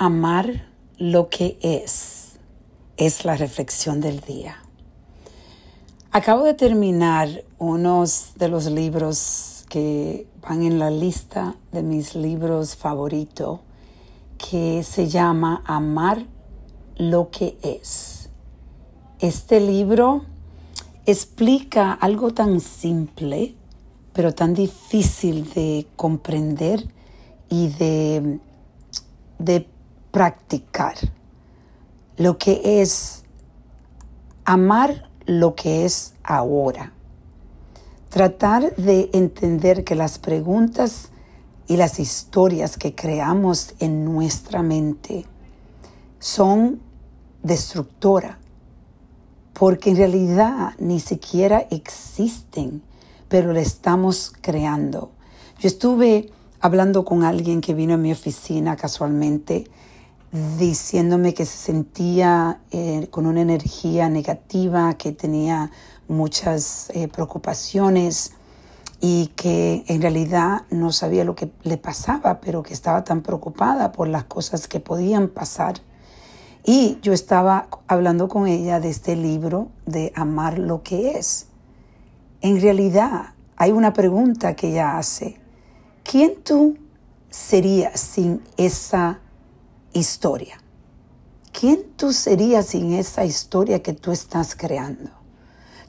Amar lo que es es la reflexión del día. Acabo de terminar uno de los libros que van en la lista de mis libros favoritos que se llama Amar lo que es. Este libro explica algo tan simple, pero tan difícil de comprender y de, de practicar lo que es amar lo que es ahora. Tratar de entender que las preguntas y las historias que creamos en nuestra mente son destructoras, porque en realidad ni siquiera existen, pero le estamos creando. Yo estuve hablando con alguien que vino a mi oficina casualmente diciéndome que se sentía eh, con una energía negativa, que tenía muchas eh, preocupaciones y que en realidad no sabía lo que le pasaba, pero que estaba tan preocupada por las cosas que podían pasar. Y yo estaba hablando con ella de este libro de Amar lo que es. En realidad hay una pregunta que ella hace. ¿Quién tú serías sin esa historia. ¿Quién tú serías sin esa historia que tú estás creando?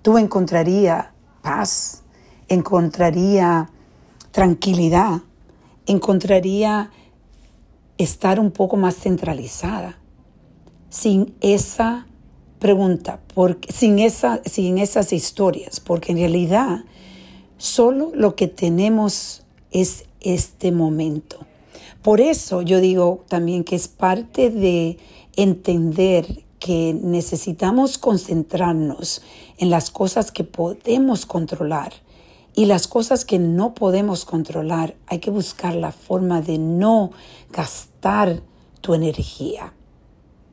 Tú encontraría paz, encontraría tranquilidad, encontraría estar un poco más centralizada sin esa pregunta, porque, sin, esa, sin esas historias, porque en realidad solo lo que tenemos es este momento. Por eso yo digo también que es parte de entender que necesitamos concentrarnos en las cosas que podemos controlar y las cosas que no podemos controlar. Hay que buscar la forma de no gastar tu energía.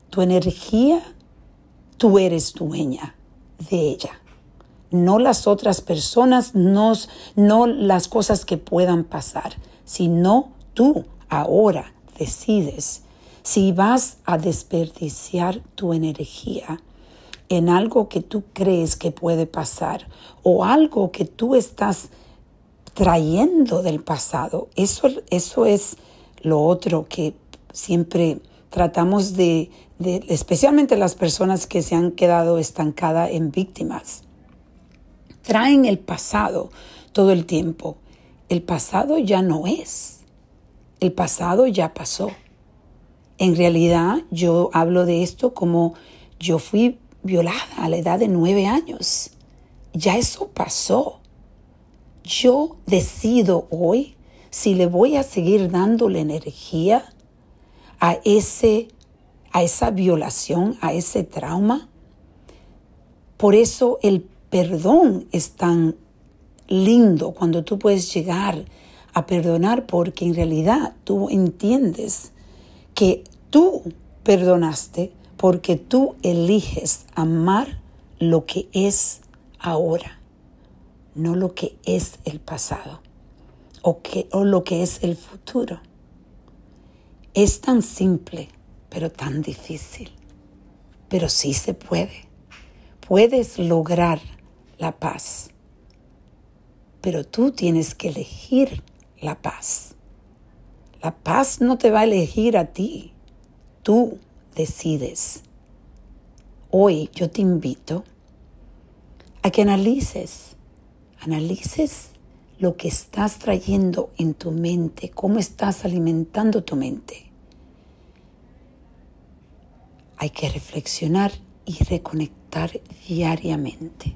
Tu energía, tú eres dueña de ella. No las otras personas, no, no las cosas que puedan pasar, sino tú ahora decides si vas a desperdiciar tu energía en algo que tú crees que puede pasar o algo que tú estás trayendo del pasado. Eso, eso es lo otro que siempre tratamos de, de, especialmente las personas que se han quedado estancadas en víctimas. Traen el pasado todo el tiempo. El pasado ya no es el pasado ya pasó. En realidad yo hablo de esto como yo fui violada a la edad de nueve años. Ya eso pasó. Yo decido hoy si le voy a seguir dando la energía a ese a esa violación, a ese trauma. Por eso el perdón es tan lindo cuando tú puedes llegar a perdonar porque en realidad tú entiendes que tú perdonaste porque tú eliges amar lo que es ahora, no lo que es el pasado o, que, o lo que es el futuro. Es tan simple, pero tan difícil. Pero sí se puede. Puedes lograr la paz. Pero tú tienes que elegir la paz. La paz no te va a elegir a ti. Tú decides. Hoy yo te invito a que analices, analices lo que estás trayendo en tu mente, cómo estás alimentando tu mente. Hay que reflexionar y reconectar diariamente.